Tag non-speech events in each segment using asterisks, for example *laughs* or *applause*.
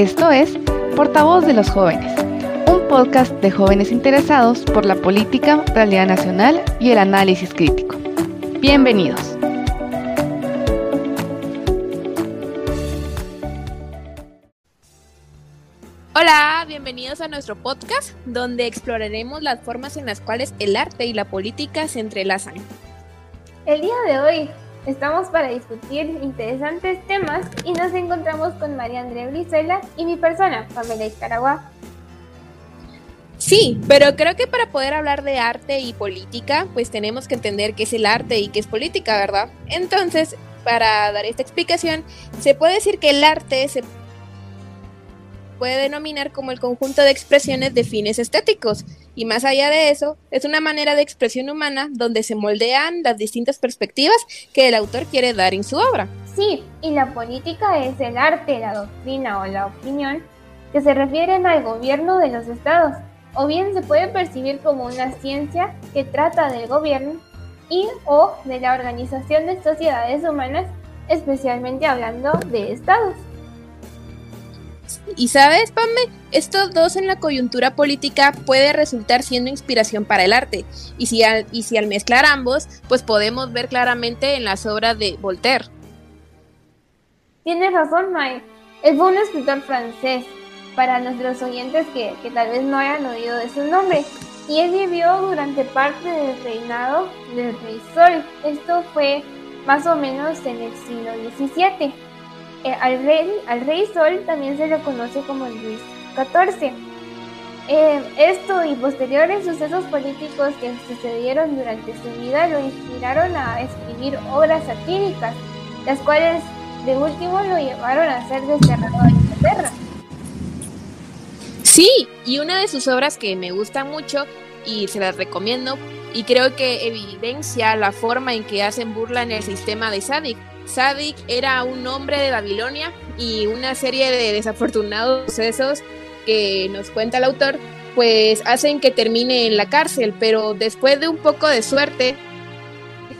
Esto es Portavoz de los Jóvenes, un podcast de jóvenes interesados por la política, realidad nacional y el análisis crítico. Bienvenidos. Hola, bienvenidos a nuestro podcast donde exploraremos las formas en las cuales el arte y la política se entrelazan. El día de hoy estamos para discutir interesantes temas y nos encontramos con María Andrea Brizuela y mi persona, Pamela Iscaragua. Sí, pero creo que para poder hablar de arte y política, pues tenemos que entender qué es el arte y qué es política, ¿verdad? Entonces, para dar esta explicación, se puede decir que el arte se puede denominar como el conjunto de expresiones de fines estéticos, y más allá de eso, es una manera de expresión humana donde se moldean las distintas perspectivas que el autor quiere dar en su obra. Sí, y la política es el arte, la doctrina o la opinión que se refieren al gobierno de los estados, o bien se puede percibir como una ciencia que trata del gobierno y o de la organización de sociedades humanas, especialmente hablando de estados. Y sabes, Pame, estos dos en la coyuntura política puede resultar siendo inspiración para el arte. Y si al, y si al mezclar ambos, pues podemos ver claramente en las obras de Voltaire. Tienes razón, Mae. Él fue un escritor francés, para nuestros oyentes que, que tal vez no hayan oído de su nombre. Y él vivió durante parte del reinado del rey Sol. Esto fue más o menos en el siglo XVII. Eh, al, rey, al rey Sol también se le conoce como Luis XIV. Eh, esto y posteriores sucesos políticos que sucedieron durante su vida lo inspiraron a escribir obras satíricas, las cuales de último lo llevaron a ser desterrado a Inglaterra. Sí, y una de sus obras que me gusta mucho y se las recomiendo y creo que evidencia la forma en que hacen burla en el sistema de Sadik Sadik era un hombre de Babilonia y una serie de desafortunados sucesos que nos cuenta el autor, pues hacen que termine en la cárcel, pero después de un poco de suerte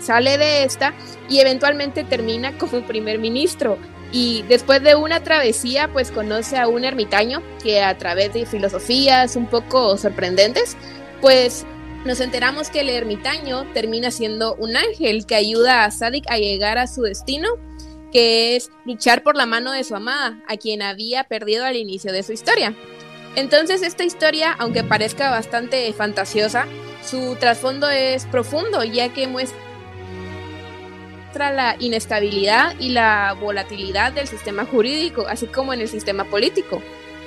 sale de esta y eventualmente termina *laughs* como primer ministro. Y después de una travesía, pues conoce a un ermitaño que a través de filosofías un poco sorprendentes, pues nos enteramos que el ermitaño termina siendo un ángel que ayuda a Sadik a llegar a su destino, que es luchar por la mano de su amada, a quien había perdido al inicio de su historia. Entonces esta historia, aunque parezca bastante fantasiosa, su trasfondo es profundo, ya que muestra la inestabilidad y la volatilidad del sistema jurídico, así como en el sistema político.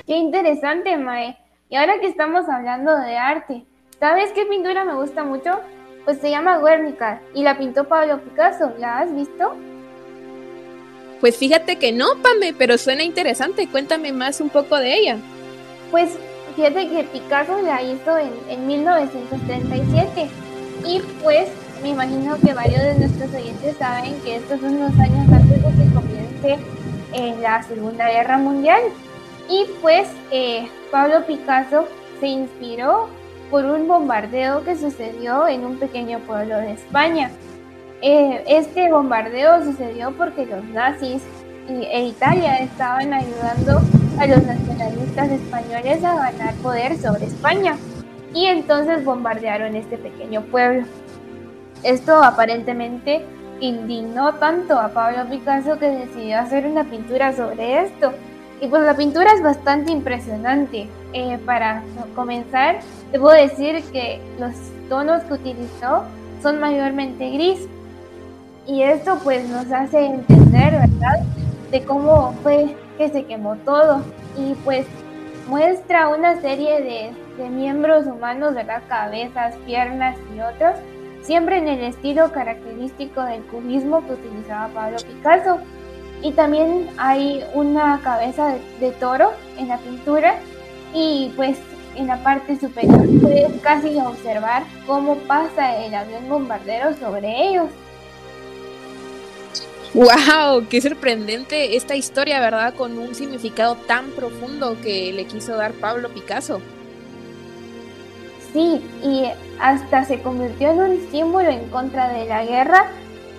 Qué interesante, Mae. Y ahora que estamos hablando de arte, ¿Sabes qué pintura me gusta mucho? Pues se llama Guernica y la pintó Pablo Picasso. ¿La has visto? Pues fíjate que no, Pame, pero suena interesante. Cuéntame más un poco de ella. Pues fíjate que Picasso la hizo en, en 1937 y pues me imagino que varios de nuestros oyentes saben que estos son los años antes de que comience eh, la Segunda Guerra Mundial. Y pues eh, Pablo Picasso se inspiró por un bombardeo que sucedió en un pequeño pueblo de España. Eh, este bombardeo sucedió porque los nazis e Italia estaban ayudando a los nacionalistas españoles a ganar poder sobre España y entonces bombardearon este pequeño pueblo. Esto aparentemente indignó tanto a Pablo Picasso que decidió hacer una pintura sobre esto. Y pues la pintura es bastante impresionante. Eh, para comenzar, Debo decir que los tonos que utilizó son mayormente gris y esto pues nos hace entender, ¿verdad? De cómo fue que se quemó todo y pues muestra una serie de, de miembros humanos, ¿verdad? Cabezas, piernas y otros, siempre en el estilo característico del cubismo que utilizaba Pablo Picasso. Y también hay una cabeza de, de toro en la pintura y pues en la parte superior puedes casi observar cómo pasa el avión bombardero sobre ellos. ¡Wow! ¡Qué sorprendente esta historia, ¿verdad? Con un significado tan profundo que le quiso dar Pablo Picasso. Sí, y hasta se convirtió en un símbolo en contra de la guerra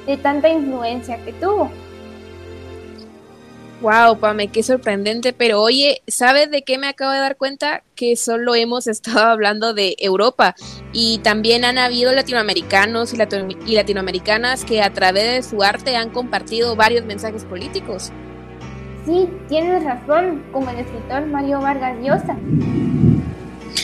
de tanta influencia que tuvo. Wow, Pame, qué sorprendente. Pero oye, ¿sabes de qué me acabo de dar cuenta? Que solo hemos *laughs* estado hablando de Europa y también han habido latinoamericanos y, y latinoamericanas que a través de su arte han compartido varios mensajes políticos. Sí, tienes razón, como el escritor Mario Vargas Llosa.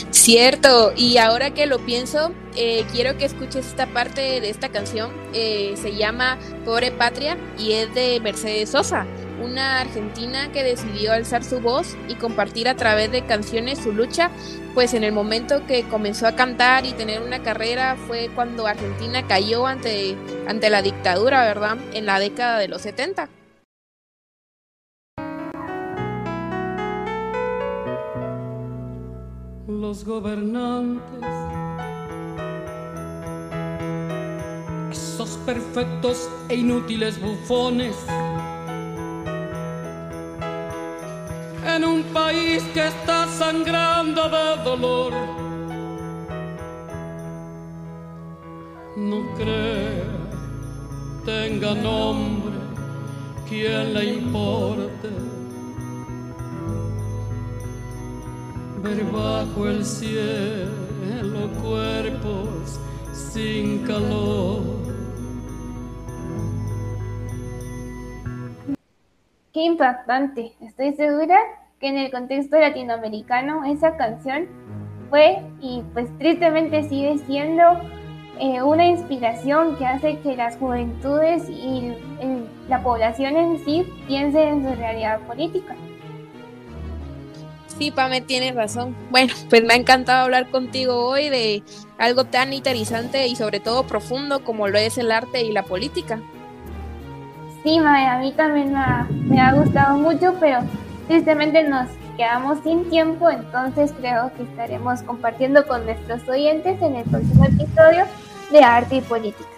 Cierto, y ahora que lo pienso, eh, quiero que escuches esta parte de esta canción. Eh, se llama Pobre Patria y es de Mercedes Sosa, una argentina que decidió alzar su voz y compartir a través de canciones su lucha, pues en el momento que comenzó a cantar y tener una carrera fue cuando Argentina cayó ante, ante la dictadura, ¿verdad? En la década de los 70. los gobernantes, esos perfectos e inútiles bufones, país que está sangrando de dolor. No cree, tenga nombre, quien le importe ver bajo el cielo cuerpos sin calor. Qué impactante. Estoy segura que en el contexto latinoamericano esa canción fue y pues tristemente sigue siendo eh, una inspiración que hace que las juventudes y la población en sí piensen en su realidad política. Sí, Pame, tienes razón. Bueno, pues me ha encantado hablar contigo hoy de algo tan interesante y sobre todo profundo como lo es el arte y la política. Sí, Mae, a mí también me ha, gustado mucho, pero tristemente nos quedamos sin tiempo, entonces creo que estaremos compartiendo con nuestros oyentes en el próximo episodio de Arte y Política.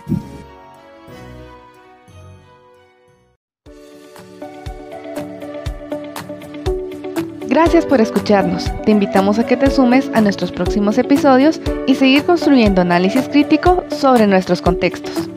Gracias por escucharnos. Te invitamos a que te sumes a nuestros próximos episodios y seguir construyendo análisis crítico sobre nuestros contextos.